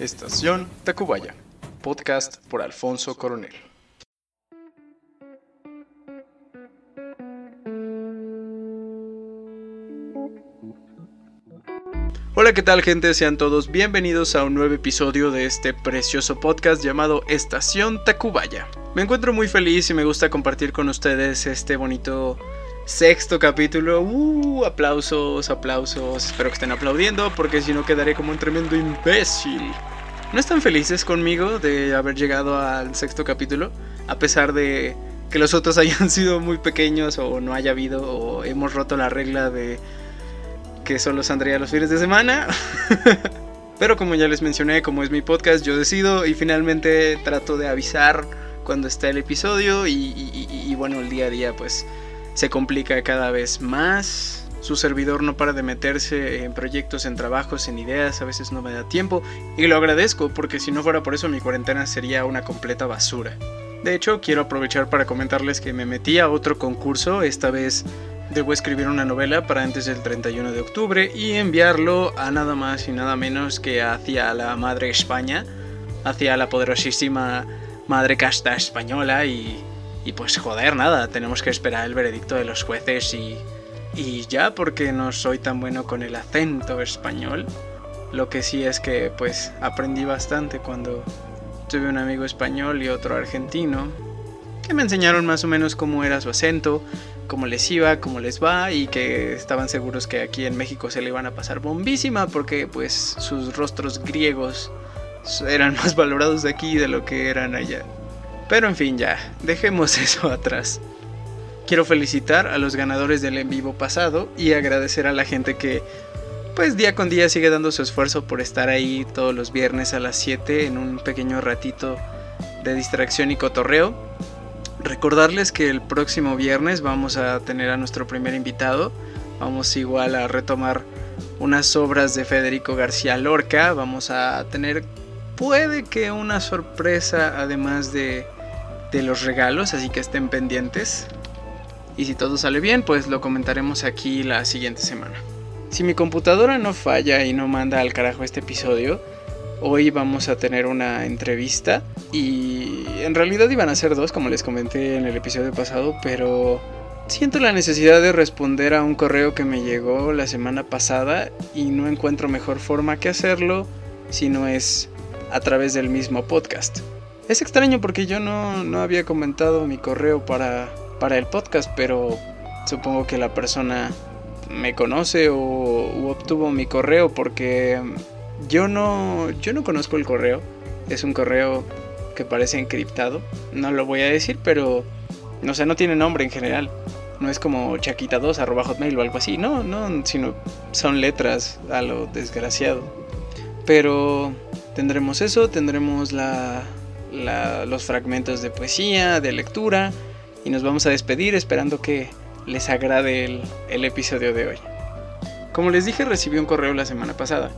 Estación Tacubaya, podcast por Alfonso Coronel. Hola, ¿qué tal gente? Sean todos bienvenidos a un nuevo episodio de este precioso podcast llamado Estación Tacubaya. Me encuentro muy feliz y me gusta compartir con ustedes este bonito sexto capítulo. Uh, aplausos, aplausos. Espero que estén aplaudiendo porque si no quedaré como un tremendo imbécil. ¿No están felices conmigo de haber llegado al sexto capítulo? A pesar de que los otros hayan sido muy pequeños o no haya habido o hemos roto la regla de que solo saldría los fines de semana. Pero como ya les mencioné, como es mi podcast, yo decido y finalmente trato de avisar cuando está el episodio y, bueno, el día a día pues se complica cada vez más. Su servidor no para de meterse en proyectos, en trabajos, en ideas, a veces no me da tiempo y lo agradezco porque si no fuera por eso mi cuarentena sería una completa basura. De hecho, quiero aprovechar para comentarles que me metí a otro concurso, esta vez Debo escribir una novela para antes del 31 de octubre y enviarlo a nada más y nada menos que hacia la madre España, hacia la poderosísima madre casta española y, y pues joder, nada, tenemos que esperar el veredicto de los jueces y, y ya porque no soy tan bueno con el acento español. Lo que sí es que pues aprendí bastante cuando tuve un amigo español y otro argentino que me enseñaron más o menos cómo era su acento, cómo les iba, cómo les va y que estaban seguros que aquí en México se le iban a pasar bombísima porque pues sus rostros griegos eran más valorados de aquí de lo que eran allá. Pero en fin ya, dejemos eso atrás. Quiero felicitar a los ganadores del en vivo pasado y agradecer a la gente que pues día con día sigue dando su esfuerzo por estar ahí todos los viernes a las 7 en un pequeño ratito de distracción y cotorreo. Recordarles que el próximo viernes vamos a tener a nuestro primer invitado. Vamos igual a retomar unas obras de Federico García Lorca. Vamos a tener, puede que una sorpresa además de, de los regalos, así que estén pendientes. Y si todo sale bien, pues lo comentaremos aquí la siguiente semana. Si mi computadora no falla y no manda al carajo este episodio, Hoy vamos a tener una entrevista y en realidad iban a ser dos, como les comenté en el episodio pasado, pero siento la necesidad de responder a un correo que me llegó la semana pasada y no encuentro mejor forma que hacerlo si no es a través del mismo podcast. Es extraño porque yo no, había comentado mi correo para, para el podcast, pero supongo que la persona me conoce o obtuvo mi correo porque yo no, yo no conozco el correo. Es un correo que parece encriptado. No lo voy a decir, pero no sé, no tiene nombre en general. No es como chaquita2 arroba hotmail o algo así. No, no, sino son letras a lo desgraciado. Pero tendremos eso, tendremos la, los fragmentos de poesía, de lectura. Y nos vamos a despedir esperando que les agrade el, episodio de hoy. Como les dije, recibí un correo la semana pasada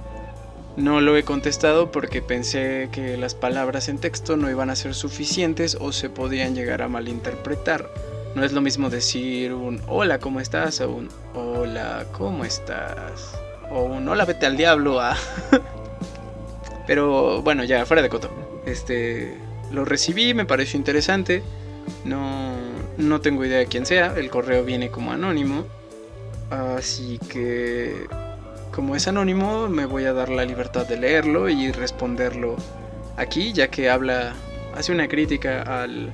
no lo he contestado porque pensé que las palabras en texto no iban a ser suficientes o se podían llegar a malinterpretar. No es lo mismo decir un hola, ¿cómo estás? o un hola, ¿cómo estás? o un hola, vete al diablo. Ah. Pero bueno, ya, fuera de coto. Este, lo recibí, me pareció interesante. No, no tengo idea de quién sea. El correo viene como anónimo. Así que como es anónimo, me voy a dar la libertad de leerlo y responderlo aquí, ya que habla, hace una crítica al,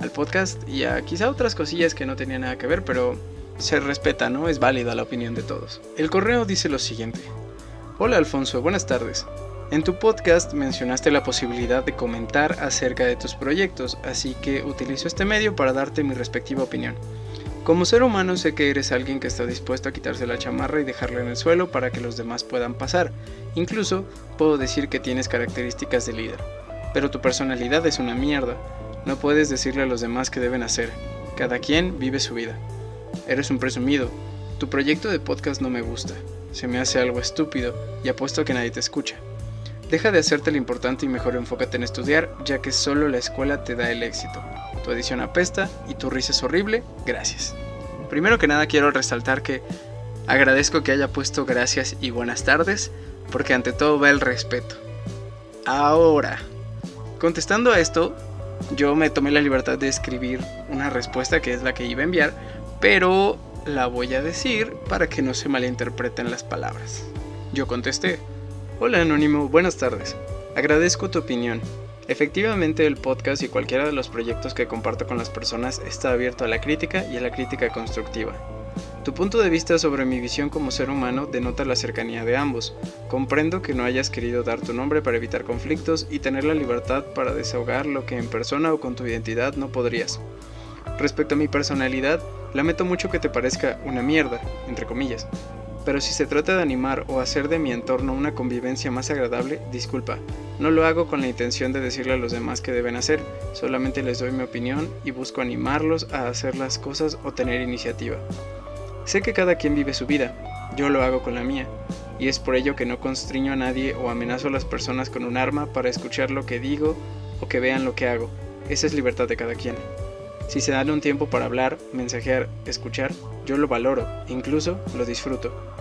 al podcast y a quizá otras cosillas que no tenían nada que ver, pero se respeta, ¿no? Es válida la opinión de todos. El correo dice lo siguiente. Hola Alfonso, buenas tardes. En tu podcast mencionaste la posibilidad de comentar acerca de tus proyectos, así que utilizo este medio para darte mi respectiva opinión. Como ser humano sé que eres alguien que está dispuesto a quitarse la chamarra y dejarla en el suelo para que los demás puedan pasar. Incluso puedo decir que tienes características de líder. Pero tu personalidad es una mierda. No puedes decirle a los demás qué deben hacer. Cada quien vive su vida. Eres un presumido. Tu proyecto de podcast no me gusta. Se me hace algo estúpido y apuesto a que nadie te escucha. Deja de hacerte lo importante y mejor enfócate en estudiar, ya que solo la escuela te da el éxito. Tu edición apesta y tu risa es horrible, gracias. Primero que nada quiero resaltar que agradezco que haya puesto gracias y buenas tardes, porque ante todo va el respeto. Ahora, contestando a esto, yo me tomé la libertad de escribir una respuesta que es la que iba a enviar, pero la voy a decir para que no se malinterpreten las palabras. Yo contesté, hola anónimo, buenas tardes. Agradezco tu opinión. Efectivamente el podcast y cualquiera de los proyectos que comparto con las personas está abierto a la crítica y a la crítica constructiva. Tu punto de vista sobre mi visión como ser humano denota la cercanía de ambos. Comprendo que no hayas querido dar tu nombre para evitar conflictos y tener la libertad para desahogar lo que en persona o con tu identidad no podrías. Respecto a mi personalidad, lamento mucho que te parezca una mierda, entre comillas. Pero si se trata de animar o hacer de mi entorno una convivencia más agradable, disculpa, no lo hago con la intención de decirle a los demás qué deben hacer, solamente les doy mi opinión y busco animarlos a hacer las cosas o tener iniciativa. Sé que cada quien vive su vida, yo lo hago con la mía, y es por ello que no constriño a nadie o amenazo a las personas con un arma para escuchar lo que digo o que vean lo que hago. Esa es libertad de cada quien. Si se dan un tiempo para hablar, mensajear, escuchar, yo lo valoro, incluso lo disfruto.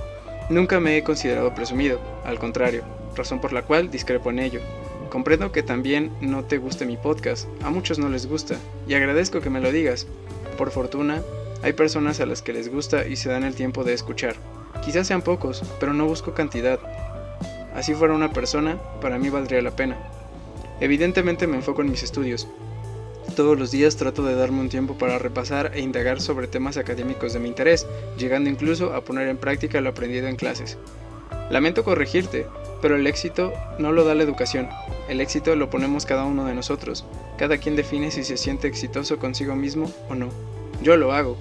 Nunca me he considerado presumido, al contrario, razón por la cual discrepo en ello. Comprendo que también no te guste mi podcast, a muchos no les gusta, y agradezco que me lo digas. Por fortuna, hay personas a las que les gusta y se dan el tiempo de escuchar. Quizás sean pocos, pero no busco cantidad. Así fuera una persona, para mí valdría la pena. Evidentemente me enfoco en mis estudios. Todos los días trato de darme un tiempo para repasar e indagar sobre temas académicos de mi interés, llegando incluso a poner en práctica lo aprendido en clases. Lamento corregirte, pero el éxito no lo da la educación. El éxito lo ponemos cada uno de nosotros. Cada quien define si se siente exitoso consigo mismo o no. Yo lo hago.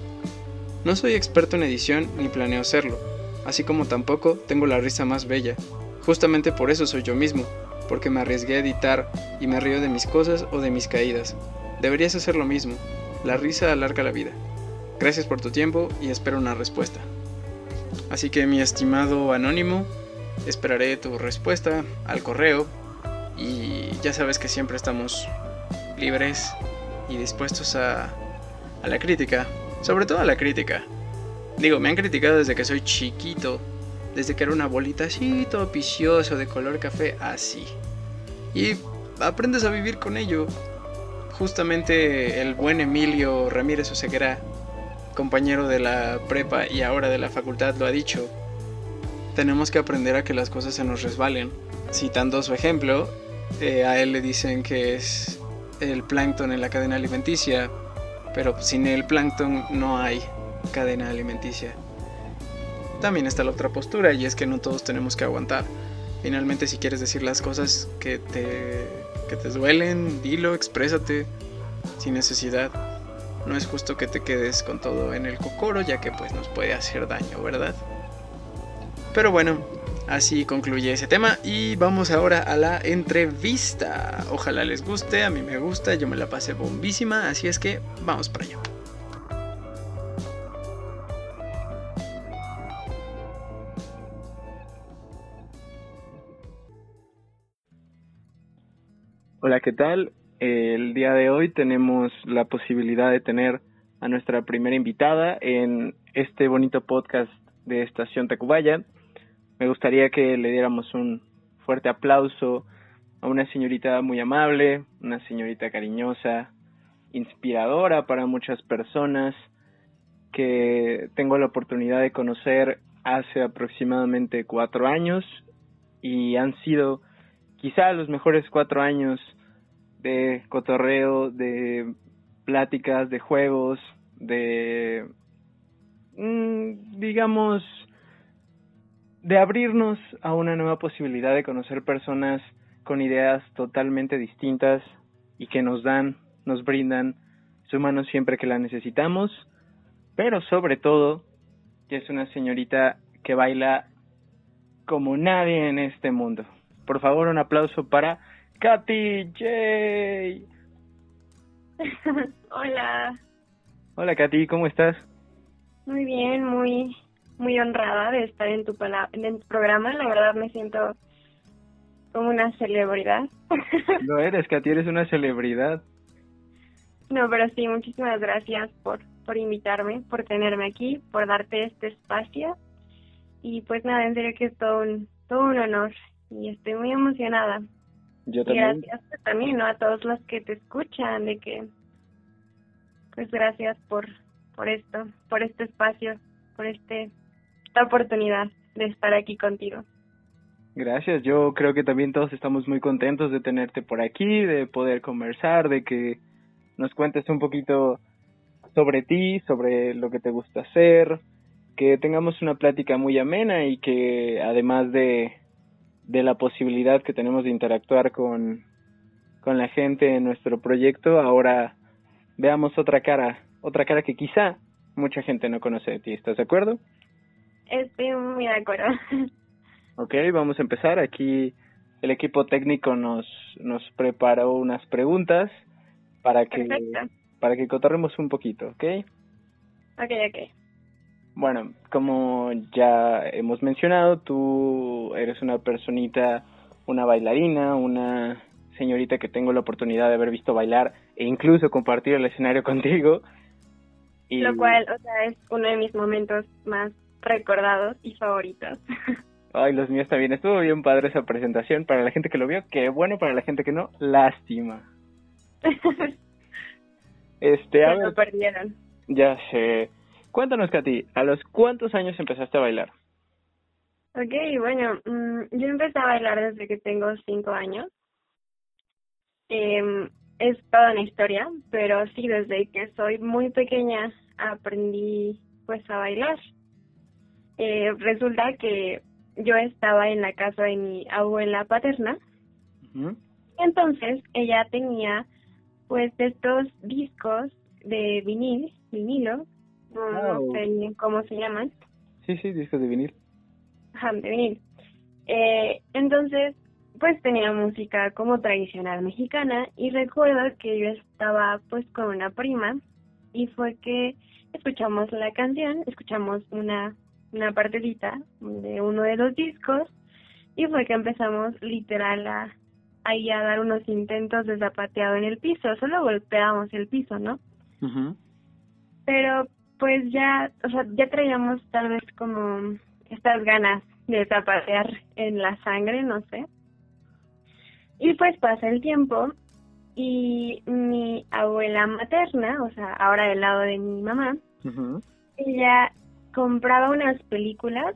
No soy experto en edición ni planeo serlo, así como tampoco tengo la risa más bella. Justamente por eso soy yo mismo, porque me arriesgué a editar y me río de mis cosas o de mis caídas. Deberías hacer lo mismo. La risa alarga la vida. Gracias por tu tiempo y espero una respuesta. Así que mi estimado anónimo, esperaré tu respuesta al correo y ya sabes que siempre estamos libres y dispuestos a a la crítica, sobre todo a la crítica. Digo, me han criticado desde que soy chiquito, desde que era una bolita así, todo vicioso, de color café, así. Y aprendes a vivir con ello. Justamente el buen Emilio Ramírez Oseguera, compañero de la prepa y ahora de la facultad, lo ha dicho. Tenemos que aprender a que las cosas se nos resbalen. Citando su ejemplo, eh, a él le dicen que es el plancton en la cadena alimenticia, pero sin el plancton no hay cadena alimenticia. También está la otra postura y es que no todos tenemos que aguantar. Finalmente si quieres decir las cosas que te, que te duelen, dilo, exprésate sin necesidad. No es justo que te quedes con todo en el cocoro ya que pues nos puede hacer daño, ¿verdad? Pero bueno, Así concluye ese tema y vamos ahora a la entrevista. Ojalá les guste, a mí me gusta, yo me la pasé bombísima, así es que vamos para allá. Hola, ¿qué tal? El día de hoy tenemos la posibilidad de tener a nuestra primera invitada en este bonito podcast de Estación Tacubaya me gustaría que le diéramos un fuerte aplauso a una señorita muy amable, una señorita cariñosa, inspiradora para muchas personas, que tengo la oportunidad de conocer hace aproximadamente cuatro años y han sido quizá los mejores cuatro años de cotorreo, de pláticas, de juegos, de, mm, digamos, de abrirnos a una nueva posibilidad de conocer personas con ideas totalmente distintas y que nos dan, nos brindan su mano siempre que la necesitamos, pero sobre todo que es una señorita que baila como nadie en este mundo. Por favor, un aplauso para Katy J. Hola. Hola Katy, ¿cómo estás? Muy bien, muy muy honrada de estar en tu, en tu programa. La verdad me siento como una celebridad. Lo eres, Katy, eres una celebridad. No, pero sí, muchísimas gracias por, por invitarme, por tenerme aquí, por darte este espacio. Y pues nada, en serio que es todo un, todo un honor y estoy muy emocionada. Yo también. gracias también, ¿no? A todos los que te escuchan, de que, pues gracias por, por esto, por este espacio, por este, esta oportunidad de estar aquí contigo. Gracias, yo creo que también todos estamos muy contentos de tenerte por aquí, de poder conversar, de que nos cuentes un poquito sobre ti, sobre lo que te gusta hacer, que tengamos una plática muy amena y que además de, de la posibilidad que tenemos de interactuar con, con la gente en nuestro proyecto, ahora veamos otra cara, otra cara que quizá mucha gente no conoce de ti. ¿Estás de acuerdo? Estoy muy de acuerdo. Ok, vamos a empezar. Aquí el equipo técnico nos, nos preparó unas preguntas para que, para que cotorremos un poquito, ¿ok? Ok, ok. Bueno, como ya hemos mencionado, tú eres una personita, una bailarina, una señorita que tengo la oportunidad de haber visto bailar e incluso compartir el escenario contigo. Y... Lo cual, o sea, es uno de mis momentos más recordados y favoritos. Ay, los míos también. Estuvo bien padre esa presentación. Para la gente que lo vio, qué bueno. Para la gente que no, lástima. este, a lo perdieron. Ya sé. Cuéntanos, Katy, ¿a los cuántos años empezaste a bailar? Ok, bueno, mm, yo empecé a bailar desde que tengo cinco años. Eh, es toda una historia, pero sí, desde que soy muy pequeña aprendí pues a bailar. Eh, resulta que yo estaba en la casa de mi abuela paterna. Entonces ella tenía pues estos discos de vinil, vinilo, no, sé cómo se llaman. Sí, sí, discos de vinil. Ajá, de vinil. Eh, entonces, pues tenía música como tradicional mexicana y recuerdo que yo estaba pues con una prima y fue que escuchamos la canción, escuchamos una una partecita de uno de los discos y fue que empezamos literal a ahí a dar unos intentos de zapateado en el piso, solo golpeábamos el piso, ¿no? Pero pues ya, o sea, ya traíamos tal vez como estas ganas de zapatear en la sangre, no sé. Y pues pasa el tiempo y mi abuela materna, o sea, ahora del lado de mi mamá, ella compraba unas películas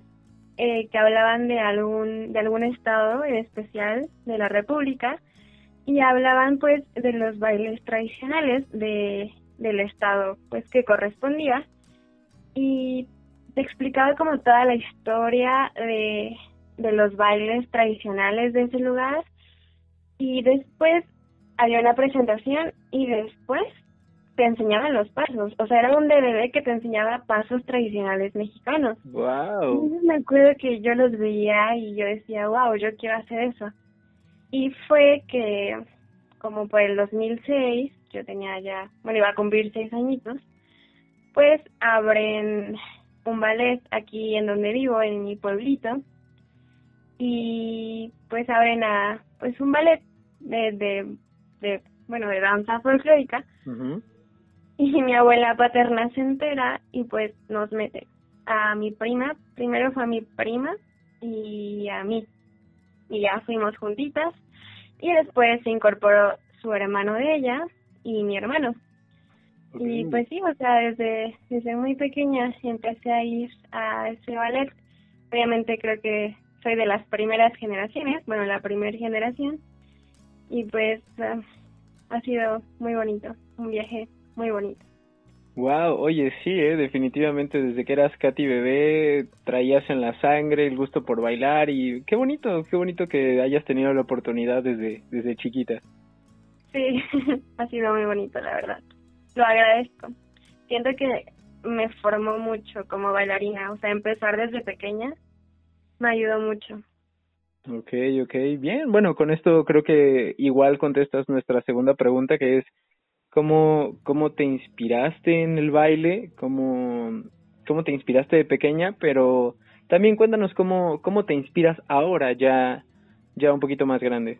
eh, que hablaban de algún de algún estado en especial de la República y hablaban pues de los bailes tradicionales de del estado pues que correspondía y te explicaba como toda la historia de, de los bailes tradicionales de ese lugar y después había una presentación y después te enseñaban los pasos, o sea, era un DVD que te enseñaba pasos tradicionales mexicanos. Wow. me acuerdo que yo los veía y yo decía, wow, yo quiero hacer eso. Y fue que, como por el 2006, yo tenía ya, bueno, iba a cumplir seis añitos, pues abren un ballet aquí en donde vivo, en mi pueblito, y pues abren a, pues un ballet de, de, de bueno, de danza folclórica, y mi abuela paterna se entera y pues nos mete a mi prima, primero fue a mi prima y a mí, y ya fuimos juntitas, y después se incorporó su hermano de ella y mi hermano. Y pues sí, o sea, desde, desde muy pequeña empecé a ir a ese ballet. Obviamente creo que soy de las primeras generaciones, bueno, la primera generación, y pues ah, ha sido muy bonito, un viaje muy bonito. Wow, oye, sí, eh, definitivamente desde que eras Katy bebé traías en la sangre el gusto por bailar y qué bonito, qué bonito que hayas tenido la oportunidad desde desde chiquita. Sí, ha sido muy bonito, la verdad. Lo agradezco. Siento que me formó mucho como bailarina, o sea, empezar desde pequeña me ayudó mucho. Ok, ok, bien. Bueno, con esto creo que igual contestas nuestra segunda pregunta, que es cómo, cómo te inspiraste en el baile, cómo, cómo te inspiraste de pequeña, pero también cuéntanos cómo, cómo te inspiras ahora, ya, ya un poquito más grande.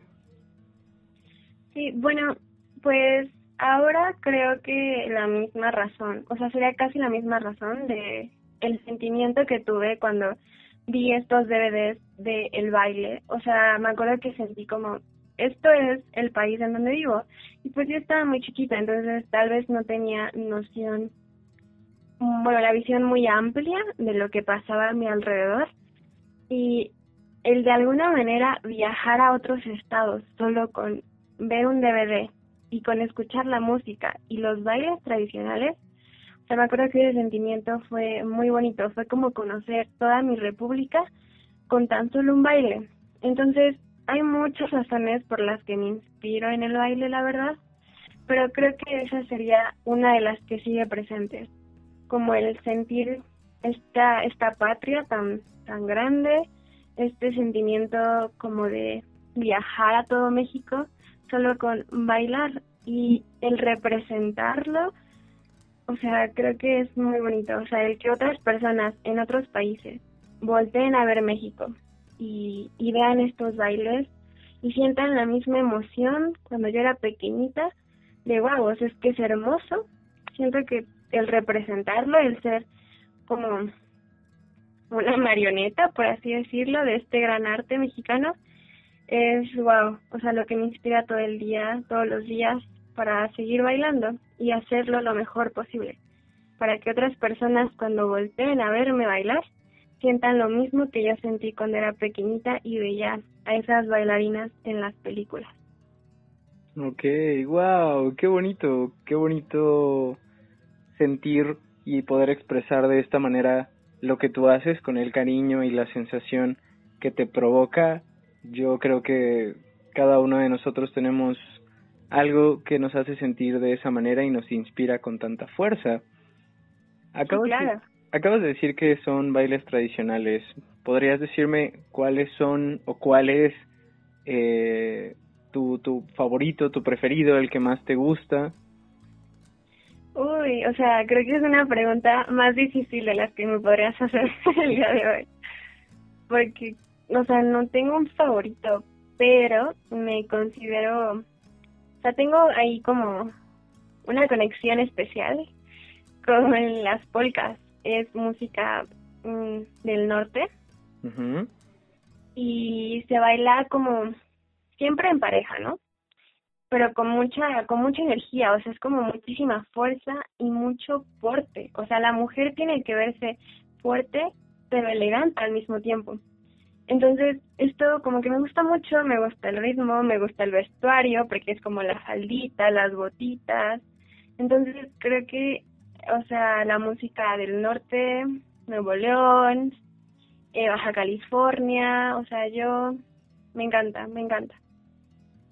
Sí, bueno, pues ahora creo que la misma razón, o sea, sería casi la misma razón de el sentimiento que tuve cuando vi estos DVDs de el baile. O sea, me acuerdo que sentí como esto es el país en donde vivo. Y pues yo estaba muy chiquita, entonces tal vez no tenía noción, bueno, la visión muy amplia de lo que pasaba a mi alrededor. Y el de alguna manera viajar a otros estados solo con ver un DVD y con escuchar la música y los bailes tradicionales, o me acuerdo que ese sentimiento fue muy bonito, fue como conocer toda mi república con tan solo un baile. Entonces, hay muchas razones por las que me inspiro en el baile, la verdad, pero creo que esa sería una de las que sigue presentes, como el sentir esta esta patria tan tan grande, este sentimiento como de viajar a todo México solo con bailar y el representarlo, o sea, creo que es muy bonito, o sea, el que otras personas en otros países volteen a ver México y, y vean estos bailes y sientan la misma emoción cuando yo era pequeñita de wow, es que es hermoso. Siento que el representarlo, el ser como una marioneta, por así decirlo, de este gran arte mexicano, es wow, o sea, lo que me inspira todo el día, todos los días, para seguir bailando y hacerlo lo mejor posible, para que otras personas cuando volteen a verme bailar, sientan lo mismo que yo sentí cuando era pequeñita y veía a esas bailarinas en las películas. Ok, wow, qué bonito, qué bonito sentir y poder expresar de esta manera lo que tú haces con el cariño y la sensación que te provoca. Yo creo que cada uno de nosotros tenemos algo que nos hace sentir de esa manera y nos inspira con tanta fuerza. Acabo claro acabas de decir que son bailes tradicionales. ¿Podrías decirme cuáles son o cuál es eh, tu, tu favorito, tu preferido, el que más te gusta? Uy, o sea, creo que es una pregunta más difícil de las que me podrías hacer el día de hoy. Porque, o sea, no tengo un favorito, pero me considero, o sea, tengo ahí como una conexión especial con las polcas es música mm, del norte y se baila como siempre en pareja, ¿no? Pero con mucha con mucha energía, o sea, es como muchísima fuerza y mucho porte. O sea, la mujer tiene que verse fuerte pero elegante al mismo tiempo. Entonces, esto como que me gusta mucho, me gusta el ritmo, me gusta el vestuario, porque es como la faldita, las botitas. Entonces, creo que o sea, la música del norte, Nuevo León, eh, Baja California, o sea, yo me encanta, me encanta.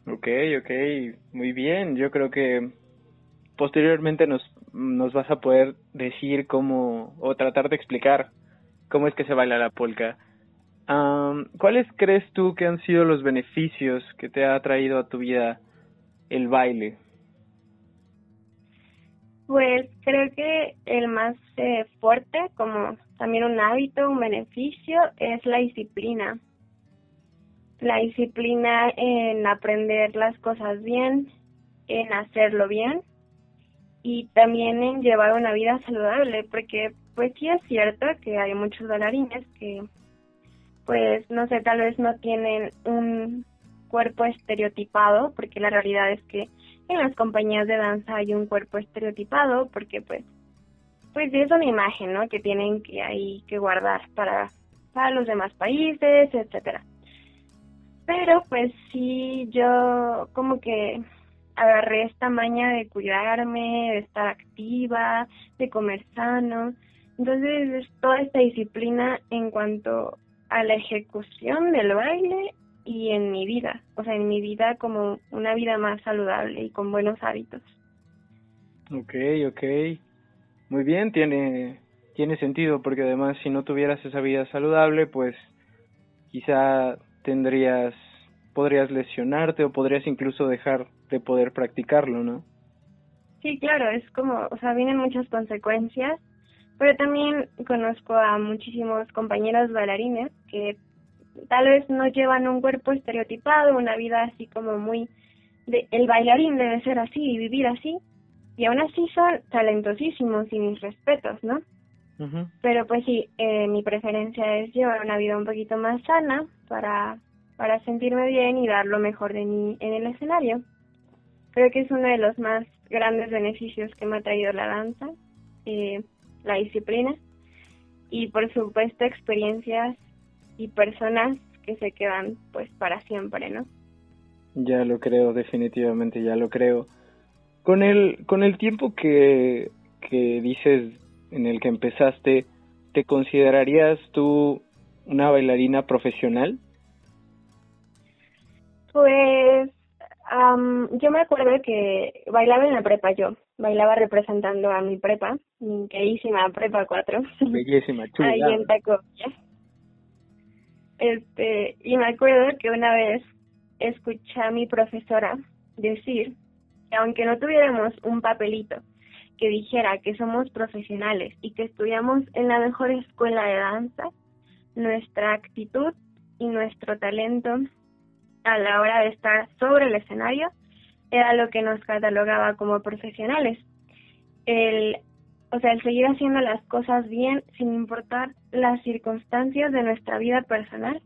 Ok, ok, muy bien. Yo creo que posteriormente nos, nos vas a poder decir cómo, o tratar de explicar cómo es que se baila la polka. ¿Cuáles crees tú que han sido los beneficios que te ha traído a tu vida el baile? Pues creo que el más eh, fuerte, como también un hábito, un beneficio, es la disciplina. La disciplina en aprender las cosas bien, en hacerlo bien y también en llevar una vida saludable, porque pues sí es cierto que hay muchos bailarines que pues no sé, tal vez no tienen un cuerpo estereotipado, porque la realidad es que en las compañías de danza hay un cuerpo estereotipado porque pues pues es una imagen no que tienen que ahí que guardar para para los demás países etcétera. Pero pues sí yo como que agarré esta maña de cuidarme de estar activa de comer sano. Entonces es toda esta disciplina en cuanto a la ejecución del baile y en mi vida, o sea, en mi vida como una vida más saludable y con buenos hábitos. Ok, ok. Muy bien, tiene, tiene sentido porque además si no tuvieras esa vida saludable, pues quizá tendrías, podrías lesionarte o podrías incluso dejar de poder practicarlo, ¿no? Sí, claro, es como, o sea, vienen muchas consecuencias, pero también conozco a muchísimos compañeros bailarines que tal vez no llevan un cuerpo estereotipado, una vida así como muy de, el bailarín debe ser así y vivir así, y aún así son talentosísimos y mis respetos, ¿no? Pero pues sí, eh, mi preferencia es llevar una vida un poquito más sana para para sentirme bien y dar lo mejor de mí en el escenario. Creo que es uno de los más grandes beneficios que me ha traído la danza, eh, la disciplina y por supuesto experiencias y personas que se quedan pues para siempre, ¿no? Ya lo creo, definitivamente ya lo creo. Con el, con el tiempo que, que dices en el que empezaste, ¿te considerarías tú una bailarina profesional? Pues yo me acuerdo que bailaba en la prepa yo, bailaba representando a mi prepa, mi queridísima prepa 4. Bellísima, chula. Ahí en Tacovia. Este, y me acuerdo que una vez escuché a mi profesora decir que aunque no tuviéramos un papelito que dijera que somos profesionales y que estudiamos en la mejor escuela de danza, nuestra actitud y nuestro talento a la hora de estar sobre el escenario era lo que nos catalogaba como profesionales. El, o sea, el seguir haciendo las cosas bien sin importar las circunstancias de nuestra vida personal.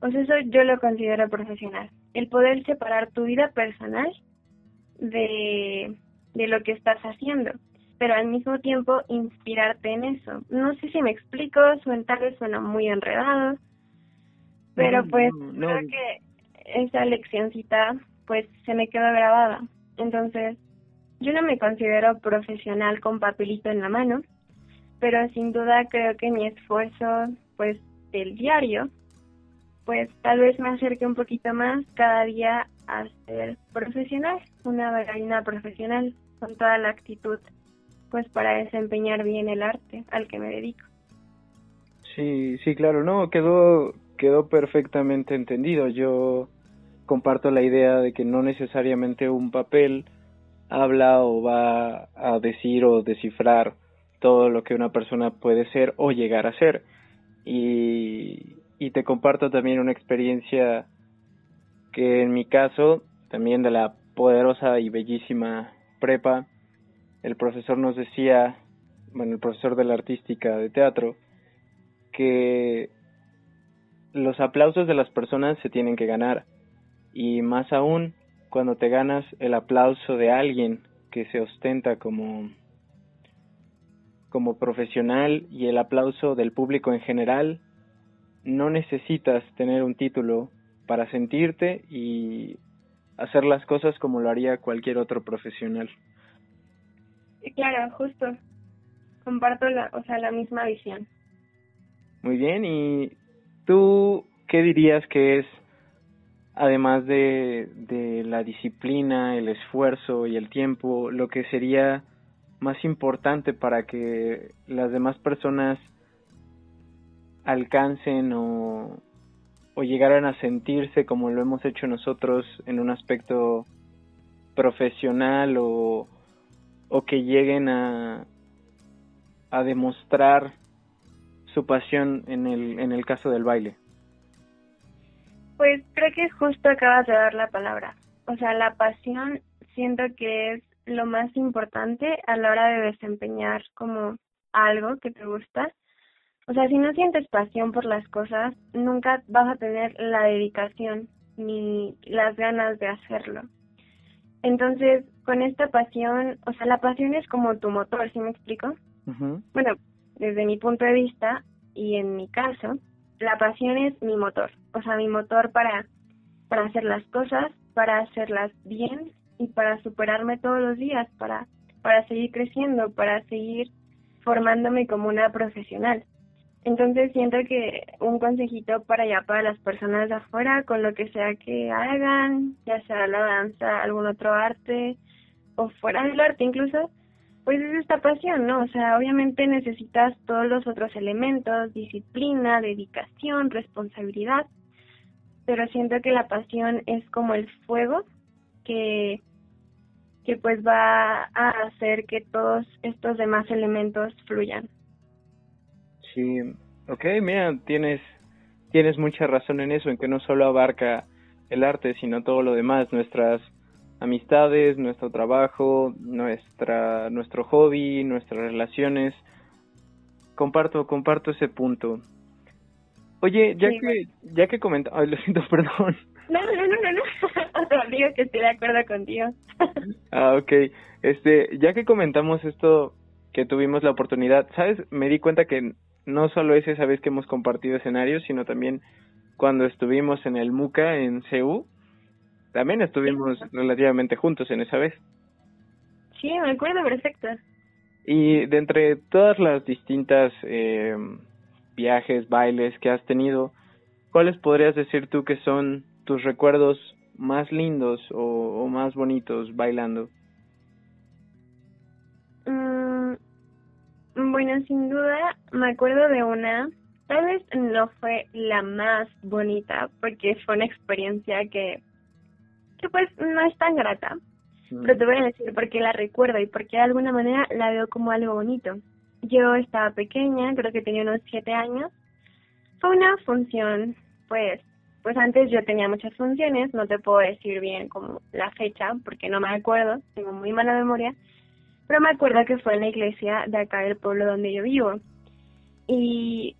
Pues eso yo lo considero profesional. El poder separar tu vida personal de, de lo que estás haciendo, pero al mismo tiempo inspirarte en eso. No sé si me explico, suena, tal vez suena muy enredado, pero pues creo que esa leccioncita pues se me quedó grabada. Entonces, yo no me considero profesional con papelito en la mano, pero sin duda creo que mi esfuerzo pues del diario pues tal vez me acerque un poquito más cada día a ser profesional, una bailarina profesional con toda la actitud pues para desempeñar bien el arte al que me dedico. Sí, sí, claro, no, quedó quedó perfectamente entendido. Yo comparto la idea de que no necesariamente un papel habla o va a decir o descifrar todo lo que una persona puede ser o llegar a ser. Y, y te comparto también una experiencia que en mi caso, también de la poderosa y bellísima prepa, el profesor nos decía, bueno, el profesor de la artística de teatro, que los aplausos de las personas se tienen que ganar y más aún cuando te ganas el aplauso de alguien que se ostenta como como profesional y el aplauso del público en general, no necesitas tener un título para sentirte y hacer las cosas como lo haría cualquier otro profesional. Claro, justo. Comparto la, o sea, la misma visión. Muy bien, ¿y tú qué dirías que es además de, la disciplina, el esfuerzo y el tiempo, lo que sería más importante para que las demás personas alcancen o, llegaran a sentirse como lo hemos hecho nosotros en un aspecto profesional o, o que lleguen a, a demostrar su pasión en el, en el caso del baile. Pues creo que justo acabas de dar la palabra. O sea, la pasión siento que es lo más importante a la hora de desempeñar como algo que te gusta. O sea, si no sientes pasión por las cosas, nunca vas a tener la dedicación ni las ganas de hacerlo. Entonces, con esta pasión, o sea, la pasión es como tu motor, ¿sí me explico? Bueno, desde mi punto de vista y en mi caso, la pasión es mi motor, o sea, mi motor para, para hacer las cosas, para hacerlas bien y para superarme todos los días, para, para seguir creciendo, para seguir formándome como una profesional. Entonces siento que un consejito para allá, para las personas de afuera, con lo que sea que hagan, ya sea la danza, algún otro arte, o fuera del arte incluso, pues es esta pasión, ¿no? O sea, obviamente necesitas todos los otros elementos, disciplina, dedicación, responsabilidad, pero siento que la pasión es como el fuego que que pues va a hacer que todos estos demás elementos fluyan. Sí, ok, mira, tienes, tienes mucha razón en eso, en que no solo abarca el arte, sino todo lo demás, nuestras amistades, nuestro trabajo, nuestra, nuestro hobby, nuestras relaciones. Comparto, comparto ese punto. Oye, ya que ya que comenta, ay, lo siento, perdón. No, no, no, no, no. Digo que estoy de acuerdo contigo. ah, okay. Este, ya que comentamos esto que tuvimos la oportunidad, ¿sabes? Me di cuenta que no solo es esa vez que hemos compartido escenarios, sino también cuando estuvimos en el MUCA en CEU, también estuvimos relativamente juntos en esa vez. Sí, me acuerdo perfecto. Y de entre todas las distintas eh, viajes, bailes que has tenido, ¿cuáles podrías decir tú que son tus recuerdos más lindos o, más bonitos bailando? Mm, bueno, sin duda me acuerdo de una, tal vez no fue la más bonita porque fue una experiencia que, que pues no es tan grata, mm. pero te voy a decir por qué la recuerdo y por qué de alguna manera la veo como algo bonito. Yo estaba pequeña, creo que tenía unos siete años. Fue una función, pues, pues antes yo tenía muchas funciones, no te puedo decir bien como la fecha porque no me acuerdo, tengo muy mala memoria, pero me acuerdo que fue en la iglesia de acá del pueblo donde yo vivo. Y,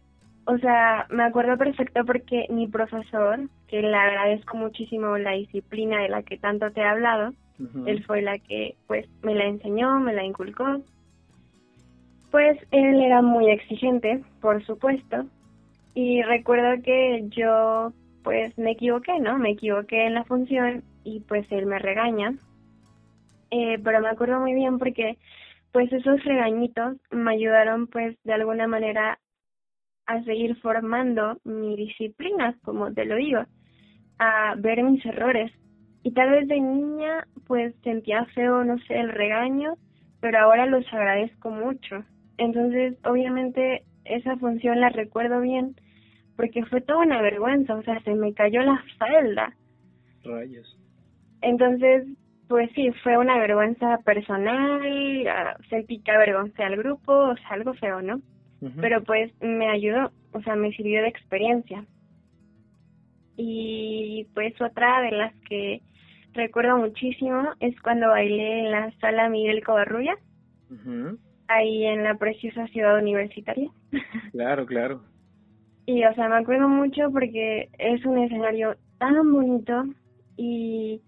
o sea, me acuerdo perfecto porque mi profesor, que le agradezco muchísimo la disciplina de la que tanto te he hablado, él fue la que, pues, me la enseñó, me la inculcó. Pues él era muy exigente, por supuesto, y recuerdo que yo pues me equivoqué, ¿no? Me equivoqué en la función y pues él me regaña. Eh, pero me acuerdo muy bien porque pues esos regañitos me ayudaron pues de alguna manera a seguir formando mi disciplina, como te lo digo, a ver mis errores. Y tal vez de niña pues sentía feo, no sé, el regaño, pero ahora los agradezco mucho. Entonces, obviamente esa función la recuerdo bien porque fue toda una vergüenza, o sea, se me cayó la falda. Rayos. Entonces, pues sí, fue una vergüenza personal, ah, sentí que avergoncé al grupo, o sea, algo feo, ¿no? Pero pues me ayudó, o sea, me sirvió de experiencia. Y pues otra de las que recuerdo muchísimo es cuando bailé en la sala Miguel Covarrulla, ahí en la preciosa ciudad universitaria. Claro, claro. Y, o sea, me acuerdo mucho porque es un escenario tan bonito y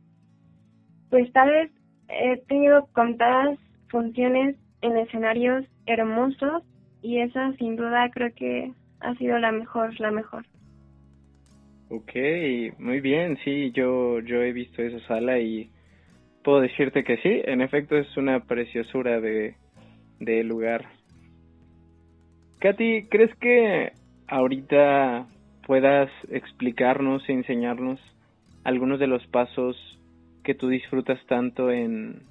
pues tal vez he tenido contadas funciones en escenarios hermosos y esa sin duda creo que ha sido la mejor, la mejor. Ok, muy bien, sí, yo, yo he visto esa sala y puedo decirte que sí, en efecto es una preciosura de, de lugar. Katy, ¿crees que ahorita puedas explicarnos y enseñarnos algunos de los pasos que tú disfrutas tanto en,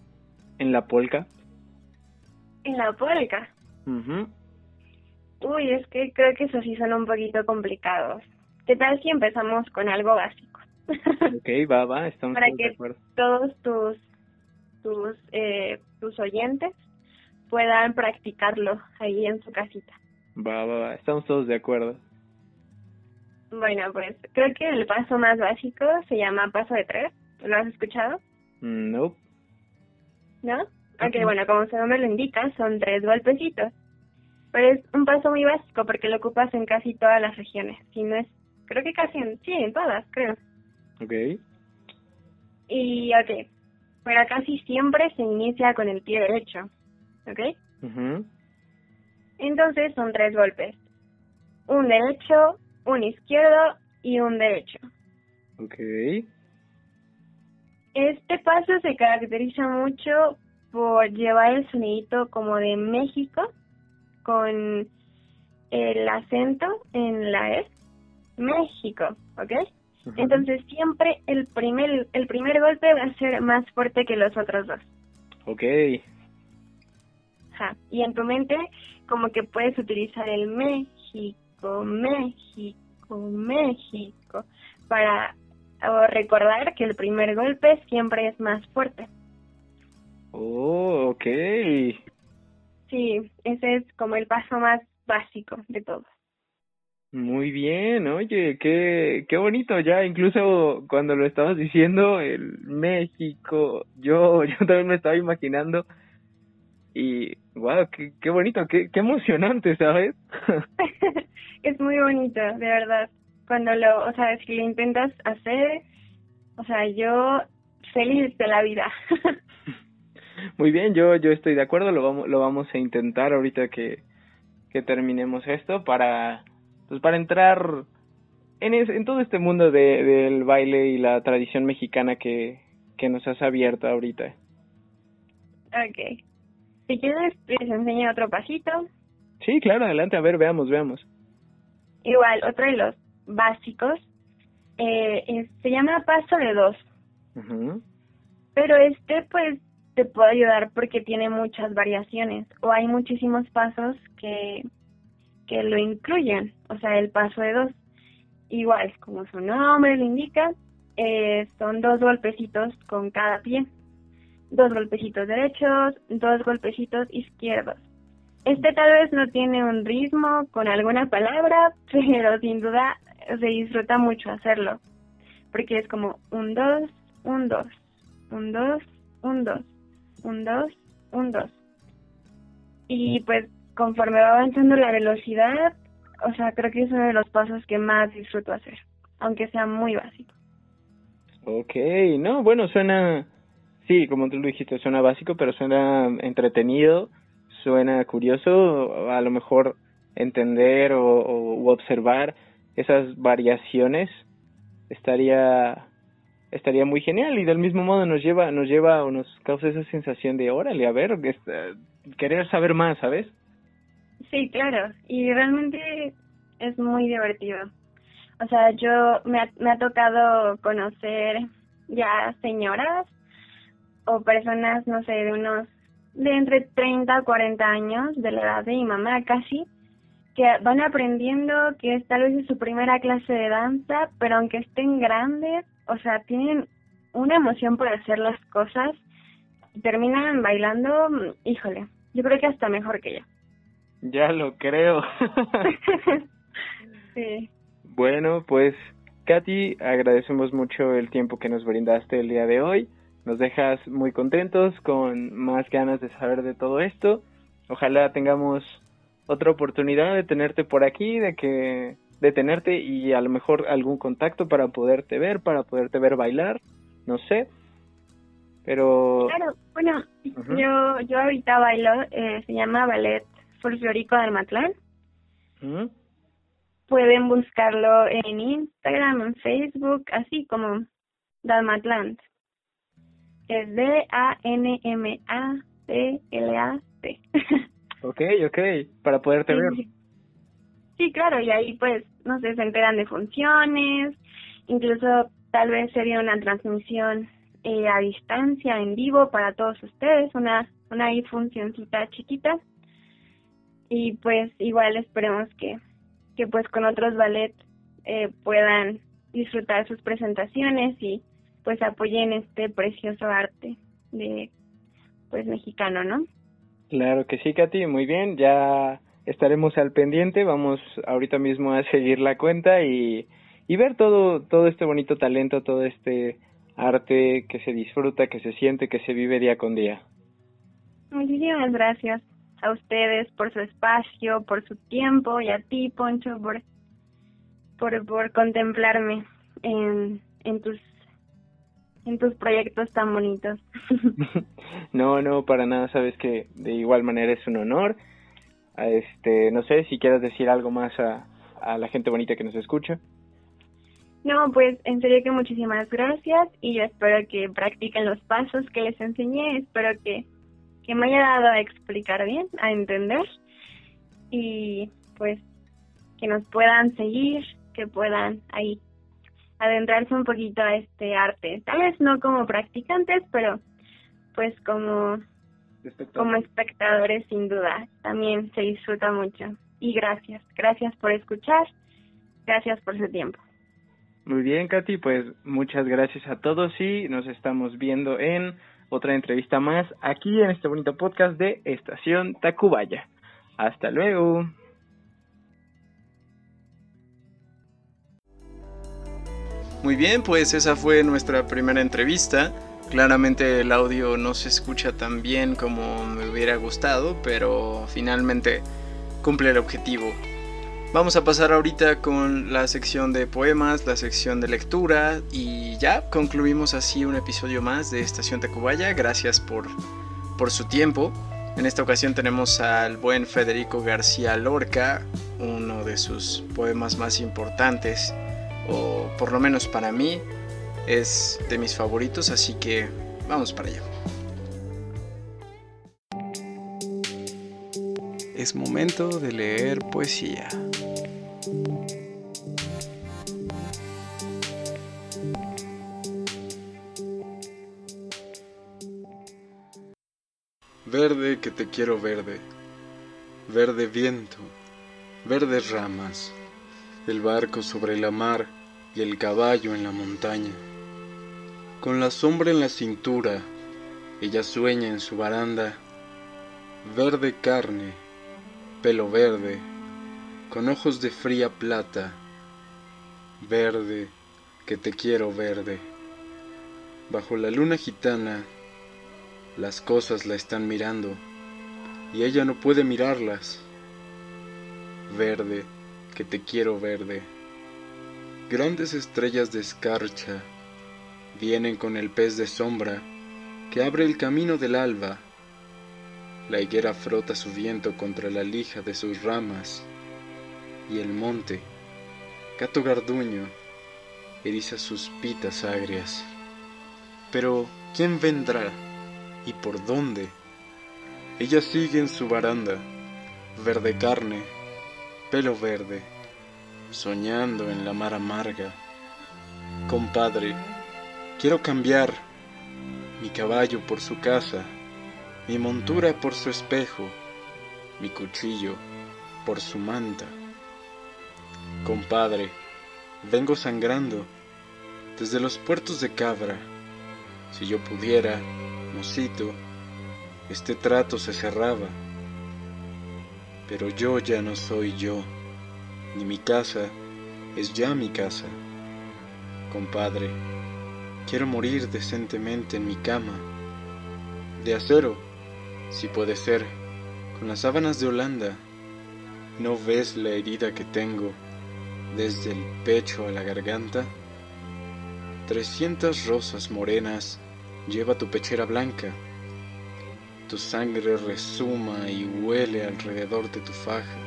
en la polka. ¿En la polka? Uy, es que creo que eso sí son un poquito complicados. ¿Qué tal si empezamos con algo básico? ok, va, va, estamos Para que todos tus, tus, eh, tus oyentes puedan practicarlo ahí en su casita. Va, va, va, estamos todos de acuerdo. Bueno, pues creo que el paso más básico se llama paso de tres. ¿Lo has escuchado? No. ¿No? Ok, bueno, como su nombre lo indica, son tres golpecitos. Pero es un paso muy básico porque lo ocupas en casi todas las regiones. Si no es, creo que casi en, sí, en todas, creo. Ok. Y, ok, pero casi siempre se inicia con el pie derecho. ¿Ok? Entonces son tres golpes. Un derecho, un izquierdo y un derecho. Ok. Este paso se caracteriza mucho por llevar el sonidito como de México con el acento en la E. México, ¿ok? Entonces siempre el primer el primer golpe va a ser más fuerte que los otros dos. Ok. Ajá. Y en tu mente como que puedes utilizar el México México, México, para recordar que el primer golpe siempre es más fuerte. Oh, ok. Sí, ese es como el paso más básico de todo. Muy bien, oye, qué, qué bonito, ya incluso cuando lo estabas diciendo, el México, yo, yo también me estaba imaginando Y, wow, qué, qué bonito, qué, qué emocionante, ¿sabes? es muy bonito, de verdad. Cuando lo, o sea, si lo intentas hacer, o sea, yo feliz de la vida. Muy bien, yo yo estoy de acuerdo, lo vamos lo vamos a intentar ahorita que que terminemos esto para pues para entrar en, en todo este mundo de, del baile y la tradición mexicana que, que nos has abierto ahorita. Ok. Si quieres, les enseño otro pasito. Sí, claro, adelante, a ver, veamos, veamos. Igual, otro de los básicos eh, se llama paso de dos. Pero este, pues, te puede ayudar porque tiene muchas variaciones o hay muchísimos pasos que, que lo incluyen, o sea, el paso de dos. Igual, como su nombre lo indica, eh, son dos golpecitos con cada pie. Dos golpecitos derechos, dos golpecitos izquierdos. Este tal vez no tiene un ritmo con alguna palabra, pero sin duda se disfruta mucho hacerlo. Porque es como un dos, un dos, un dos, un dos, un dos, un dos. Y pues conforme va avanzando la velocidad, o sea, creo que es uno de los pasos que más disfruto hacer, aunque sea muy básico. Ok, no, bueno, suena, sí, como tú lo dijiste, suena básico, pero suena entretenido, suena curioso, a lo mejor entender o observar esas variaciones estaría estaría muy genial. Y del mismo modo nos lleva nos lleva o nos causa esa sensación de órale a ver querer saber más sabes Sí, claro, y realmente es muy divertido. O sea, yo me ha, me ha tocado conocer ya señoras o personas, no sé, de unos, de entre 30 a 40 años, de la edad de mi mamá casi, que van aprendiendo que es tal vez su primera clase de danza, pero aunque estén grandes, o sea, tienen una emoción por hacer las cosas y terminan bailando, híjole, yo creo que hasta mejor que yo. Ya lo creo. sí. Bueno, pues Katy, agradecemos mucho el tiempo que nos brindaste el día de hoy. Nos dejas muy contentos, con más ganas de saber de todo esto. Ojalá tengamos otra oportunidad de tenerte por aquí, de que de tenerte y a lo mejor algún contacto para poderte ver, para poderte ver bailar, no sé. Pero Claro, bueno, yo yo ahorita bailo, eh, se llama ballet folclórico de Almatlán. Pueden buscarlo en Instagram, en Facebook, así como Dalmatland. Es D-A-N-M-A-T-L-A-T. ok, ok, para poderte ver. Sí, claro, y ahí pues, no sé, se enteran de funciones, incluso tal vez sería una transmisión eh, a distancia, en vivo para todos ustedes, una, una ahí funcioncita chiquita y pues igual esperemos que, que pues con otros ballet eh, puedan disfrutar sus presentaciones y pues apoyen este precioso arte de pues mexicano, ¿no? Claro que sí, Katy, muy bien, ya estaremos al pendiente, vamos ahorita mismo a seguir la cuenta y, y ver todo, todo este bonito talento, todo este arte que se disfruta, que se siente, que se vive día con día. Muchísimas gracias a ustedes por su espacio, por su tiempo y a ti, Poncho, por, por, por contemplarme en, en tus en tus proyectos tan bonitos. no, no, para nada, sabes que de igual manera es un honor. Este, no sé si quieres decir algo más a, la gente bonita que nos escucha. No, pues en serio que muchísimas gracias y yo espero que practiquen los pasos que les enseñé, espero que que me haya dado a explicar bien, a entender y pues que nos puedan seguir, que puedan ahí adentrarse un poquito a este arte. Tal vez no como practicantes, pero pues como como espectadores sin duda. También se disfruta mucho. Y gracias, gracias por escuchar, gracias por su tiempo. Muy bien, Katy, pues muchas gracias a todos y nos estamos viendo en otra entrevista más aquí en este bonito podcast de Estación Tacubaya. Hasta luego. Muy bien, pues esa fue nuestra primera entrevista. Claramente el audio no se escucha tan bien como me hubiera gustado, pero finalmente cumple el objetivo. Vamos a pasar ahorita con la sección de poemas, la sección de lectura y ya concluimos así un episodio más de Estación Tacubaya. Gracias por, por su tiempo. En esta ocasión tenemos al buen Federico García Lorca, uno de sus poemas más importantes o por lo menos para mí, es de mis favoritos, así que vamos para allá. Es momento de leer poesía. Verde que te quiero verde, verde viento, verdes ramas, el barco sobre la mar y el caballo en la montaña. Con la sombra en la cintura, ella sueña en su baranda, verde carne, pelo verde, con ojos de fría plata, verde, que te quiero verde. Bajo la luna gitana, las cosas la están mirando, y ella no puede mirarlas. Verde, que te quiero verde. Grandes estrellas de escarcha vienen con el pez de sombra que abre el camino del alba. La higuera frota su viento contra la lija de sus ramas y el monte, gato garduño, eriza sus pitas agrias. Pero, ¿quién vendrá y por dónde? Ella sigue en su baranda, verde carne, pelo verde, soñando en la mar amarga. Compadre, quiero cambiar mi caballo por su casa, mi montura por su espejo, mi cuchillo por su manta. Compadre, vengo sangrando desde los puertos de Cabra. Si yo pudiera, mocito, este trato se cerraba pero yo ya no soy yo, ni mi casa es ya mi casa. Compadre, quiero morir decentemente en mi cama, de acero, si puede ser, con las sábanas de Holanda. ¿No ves la herida que tengo desde el pecho a la garganta? Trescientas rosas morenas lleva tu pechera blanca tu sangre resuma y huele alrededor de tu faja.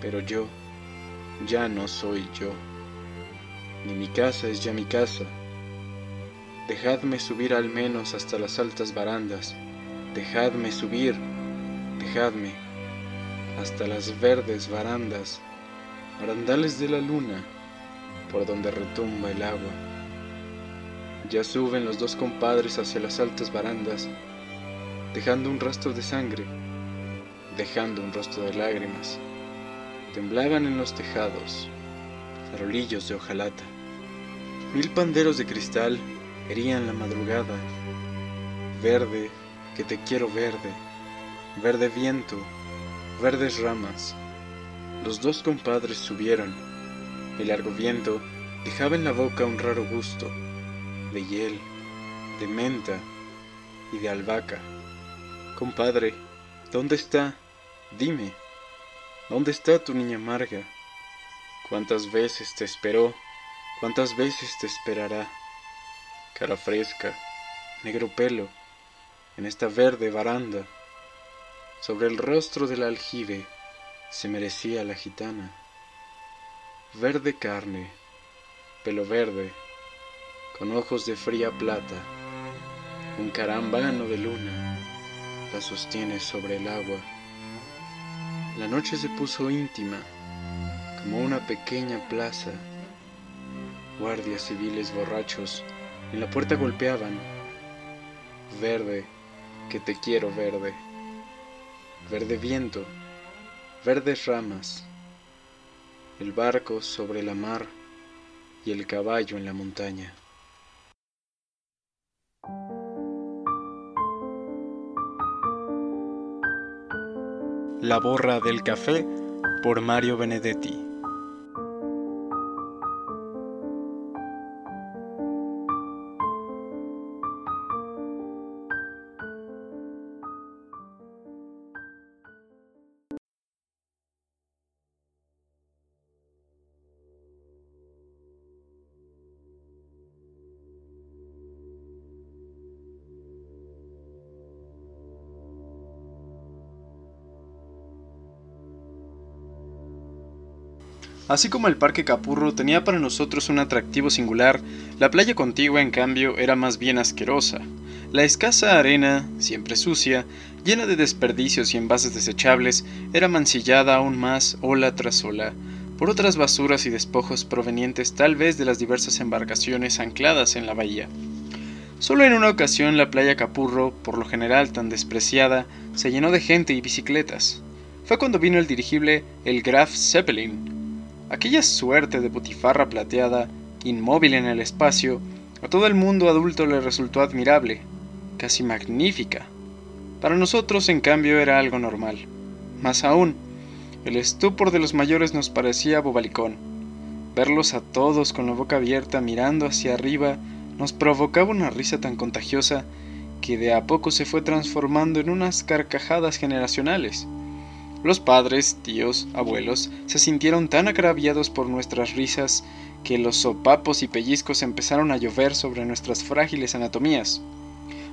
Pero yo ya no soy yo, ni mi casa es ya mi casa. Dejadme subir al menos hasta las altas barandas, dejadme subir, dejadme hasta las verdes barandas, barandales de la luna, por donde retumba el agua. Ya suben los dos compadres hacia las altas barandas, dejando un rastro de sangre, dejando un rostro de lágrimas. Temblaban en los tejados farolillos de hojalata. Mil panderos de cristal herían la madrugada. Verde, que te quiero verde, verde viento, verdes ramas. Los dos compadres subieron. El largo viento dejaba en la boca un raro gusto, de hiel, de menta y de albahaca. Compadre, ¿dónde está? Dime, ¿dónde está tu niña amarga? ¿Cuántas veces te esperó? ¿Cuántas veces te esperará? Cara fresca, negro pelo, en esta verde baranda, sobre el rostro del aljibe se merecía la gitana. Verde carne, pelo verde, con ojos de fría plata, un carambano de luna la sostiene sobre el agua. La noche se puso íntima, como una pequeña plaza. Guardias civiles borrachos en la puerta golpeaban. Verde, que te quiero verde. Verde viento, verdes ramas. El barco sobre la mar y el caballo en la montaña. La borra del café por Mario Benedetti. Así como el Parque Capurro tenía para nosotros un atractivo singular, la playa contigua en cambio era más bien asquerosa. La escasa arena, siempre sucia, llena de desperdicios y envases desechables, era mancillada aún más ola tras ola por otras basuras y despojos provenientes tal vez de las diversas embarcaciones ancladas en la bahía. Solo en una ocasión la playa Capurro, por lo general tan despreciada, se llenó de gente y bicicletas. Fue cuando vino el dirigible el Graf Zeppelin. Aquella suerte de butifarra plateada, inmóvil en el espacio, a todo el mundo adulto le resultó admirable, casi magnífica. Para nosotros, en cambio, era algo normal. Más aún, el estupor de los mayores nos parecía bobalicón. Verlos a todos con la boca abierta mirando hacia arriba nos provocaba una risa tan contagiosa que de a poco se fue transformando en unas carcajadas generacionales. Los padres, tíos, abuelos se sintieron tan agraviados por nuestras risas que los sopapos y pellizcos empezaron a llover sobre nuestras frágiles anatomías.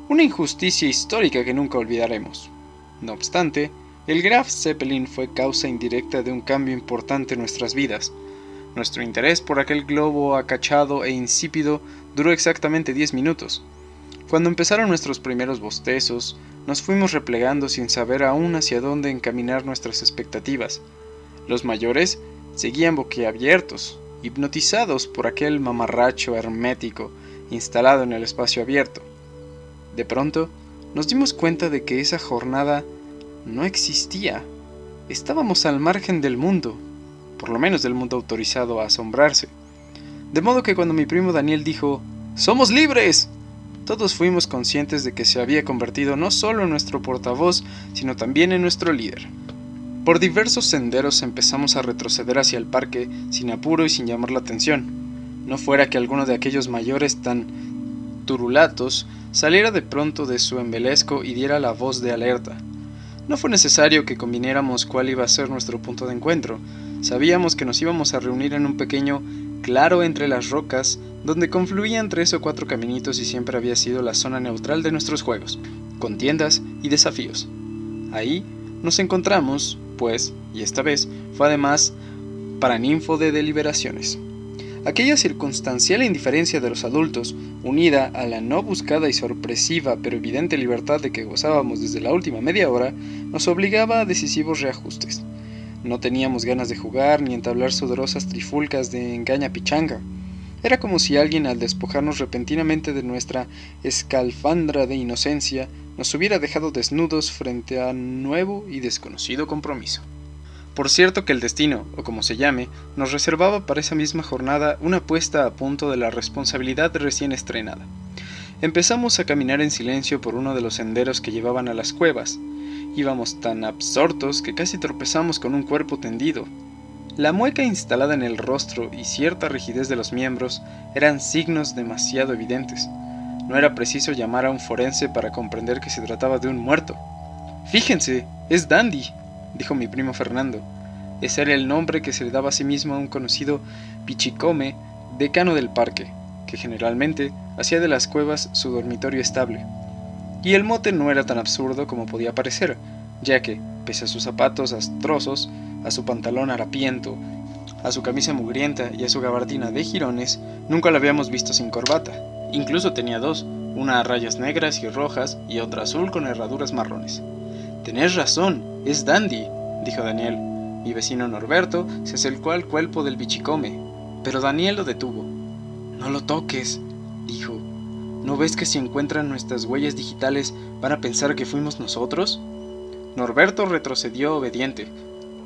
Una injusticia histórica que nunca olvidaremos. No obstante, el Graf Zeppelin fue causa indirecta de un cambio importante en nuestras vidas. Nuestro interés por aquel globo acachado e insípido duró exactamente 10 minutos. Cuando empezaron nuestros primeros bostezos, nos fuimos replegando sin saber aún hacia dónde encaminar nuestras expectativas. Los mayores seguían boquiabiertos, hipnotizados por aquel mamarracho hermético instalado en el espacio abierto. De pronto, nos dimos cuenta de que esa jornada no existía. Estábamos al margen del mundo, por lo menos del mundo autorizado a asombrarse. De modo que cuando mi primo Daniel dijo, ¡Somos libres! Todos fuimos conscientes de que se había convertido no solo en nuestro portavoz, sino también en nuestro líder. Por diversos senderos empezamos a retroceder hacia el parque sin apuro y sin llamar la atención. No fuera que alguno de aquellos mayores tan turulatos saliera de pronto de su embelesco y diera la voz de alerta. No fue necesario que combináramos cuál iba a ser nuestro punto de encuentro. Sabíamos que nos íbamos a reunir en un pequeño claro entre las rocas, donde confluían tres o cuatro caminitos y siempre había sido la zona neutral de nuestros juegos, con tiendas y desafíos. Ahí nos encontramos, pues, y esta vez fue además para ninfo de deliberaciones. Aquella circunstancial indiferencia de los adultos, unida a la no buscada y sorpresiva pero evidente libertad de que gozábamos desde la última media hora, nos obligaba a decisivos reajustes. No teníamos ganas de jugar ni entablar sudorosas trifulcas de engaña pichanga. Era como si alguien al despojarnos repentinamente de nuestra escalfandra de inocencia nos hubiera dejado desnudos frente a nuevo y desconocido compromiso. Por cierto que el destino, o como se llame, nos reservaba para esa misma jornada una puesta a punto de la responsabilidad recién estrenada. Empezamos a caminar en silencio por uno de los senderos que llevaban a las cuevas, Íbamos tan absortos que casi tropezamos con un cuerpo tendido. La mueca instalada en el rostro y cierta rigidez de los miembros eran signos demasiado evidentes. No era preciso llamar a un forense para comprender que se trataba de un muerto. Fíjense, es Dandy, dijo mi primo Fernando. Ese era el nombre que se le daba a sí mismo a un conocido pichicome, decano del parque, que generalmente hacía de las cuevas su dormitorio estable. Y el mote no era tan absurdo como podía parecer, ya que, pese a sus zapatos astrosos, a su pantalón harapiento, a su camisa mugrienta y a su gabardina de jirones, nunca lo habíamos visto sin corbata. Incluso tenía dos, una a rayas negras y rojas y otra azul con herraduras marrones. Tenés razón, es Dandy, dijo Daniel. Mi vecino Norberto se acercó al cuerpo del bichicome, pero Daniel lo detuvo. No lo toques, dijo. ¿No ves que si encuentran nuestras huellas digitales van a pensar que fuimos nosotros? Norberto retrocedió obediente,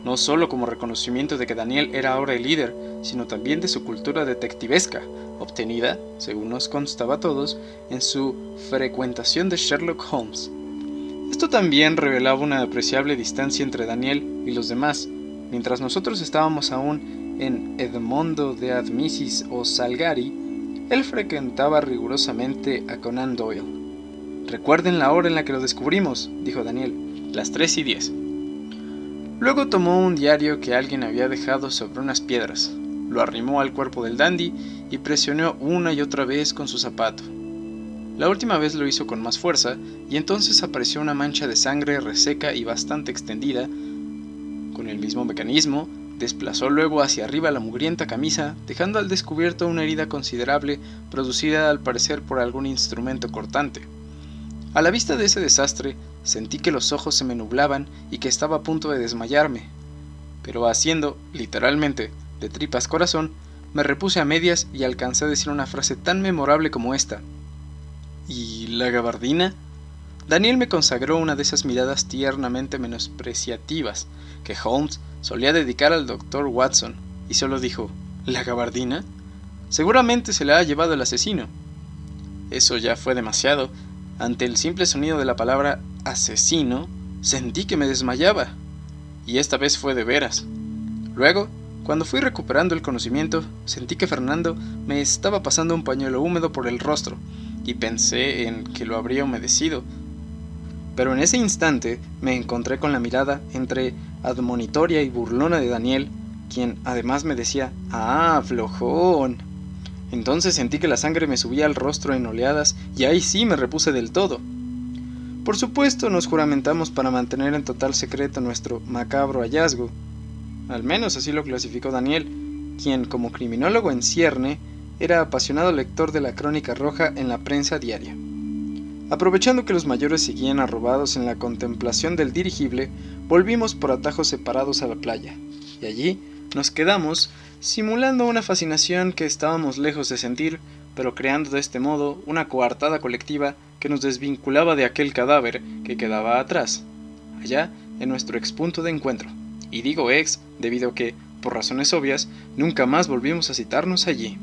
no solo como reconocimiento de que Daniel era ahora el líder, sino también de su cultura detectivesca, obtenida, según nos constaba a todos, en su frecuentación de Sherlock Holmes. Esto también revelaba una apreciable distancia entre Daniel y los demás, mientras nosotros estábamos aún en Edmondo de Admisis o Salgari, él frecuentaba rigurosamente a Conan Doyle. Recuerden la hora en la que lo descubrimos, dijo Daniel, las tres y diez. Luego tomó un diario que alguien había dejado sobre unas piedras, lo arrimó al cuerpo del dandy y presionó una y otra vez con su zapato. La última vez lo hizo con más fuerza y entonces apareció una mancha de sangre reseca y bastante extendida. Con el mismo mecanismo, desplazó luego hacia arriba la mugrienta camisa, dejando al descubierto una herida considerable producida al parecer por algún instrumento cortante. A la vista de ese desastre, sentí que los ojos se me nublaban y que estaba a punto de desmayarme. Pero haciendo, literalmente, de tripas corazón, me repuse a medias y alcancé a decir una frase tan memorable como esta. ¿Y la gabardina? Daniel me consagró una de esas miradas tiernamente menospreciativas que Holmes solía dedicar al doctor Watson, y solo dijo, ¿La gabardina? Seguramente se la ha llevado el asesino. Eso ya fue demasiado. Ante el simple sonido de la palabra asesino, sentí que me desmayaba. Y esta vez fue de veras. Luego, cuando fui recuperando el conocimiento, sentí que Fernando me estaba pasando un pañuelo húmedo por el rostro, y pensé en que lo habría humedecido, pero en ese instante me encontré con la mirada entre admonitoria y burlona de Daniel, quien además me decía, ah, flojón. Entonces sentí que la sangre me subía al rostro en oleadas y ahí sí me repuse del todo. Por supuesto nos juramentamos para mantener en total secreto nuestro macabro hallazgo. Al menos así lo clasificó Daniel, quien como criminólogo en cierne era apasionado lector de la crónica roja en la prensa diaria. Aprovechando que los mayores seguían arrobados en la contemplación del dirigible, volvimos por atajos separados a la playa, y allí nos quedamos simulando una fascinación que estábamos lejos de sentir, pero creando de este modo una coartada colectiva que nos desvinculaba de aquel cadáver que quedaba atrás, allá en nuestro expunto de encuentro. Y digo ex debido a que, por razones obvias, nunca más volvimos a citarnos allí.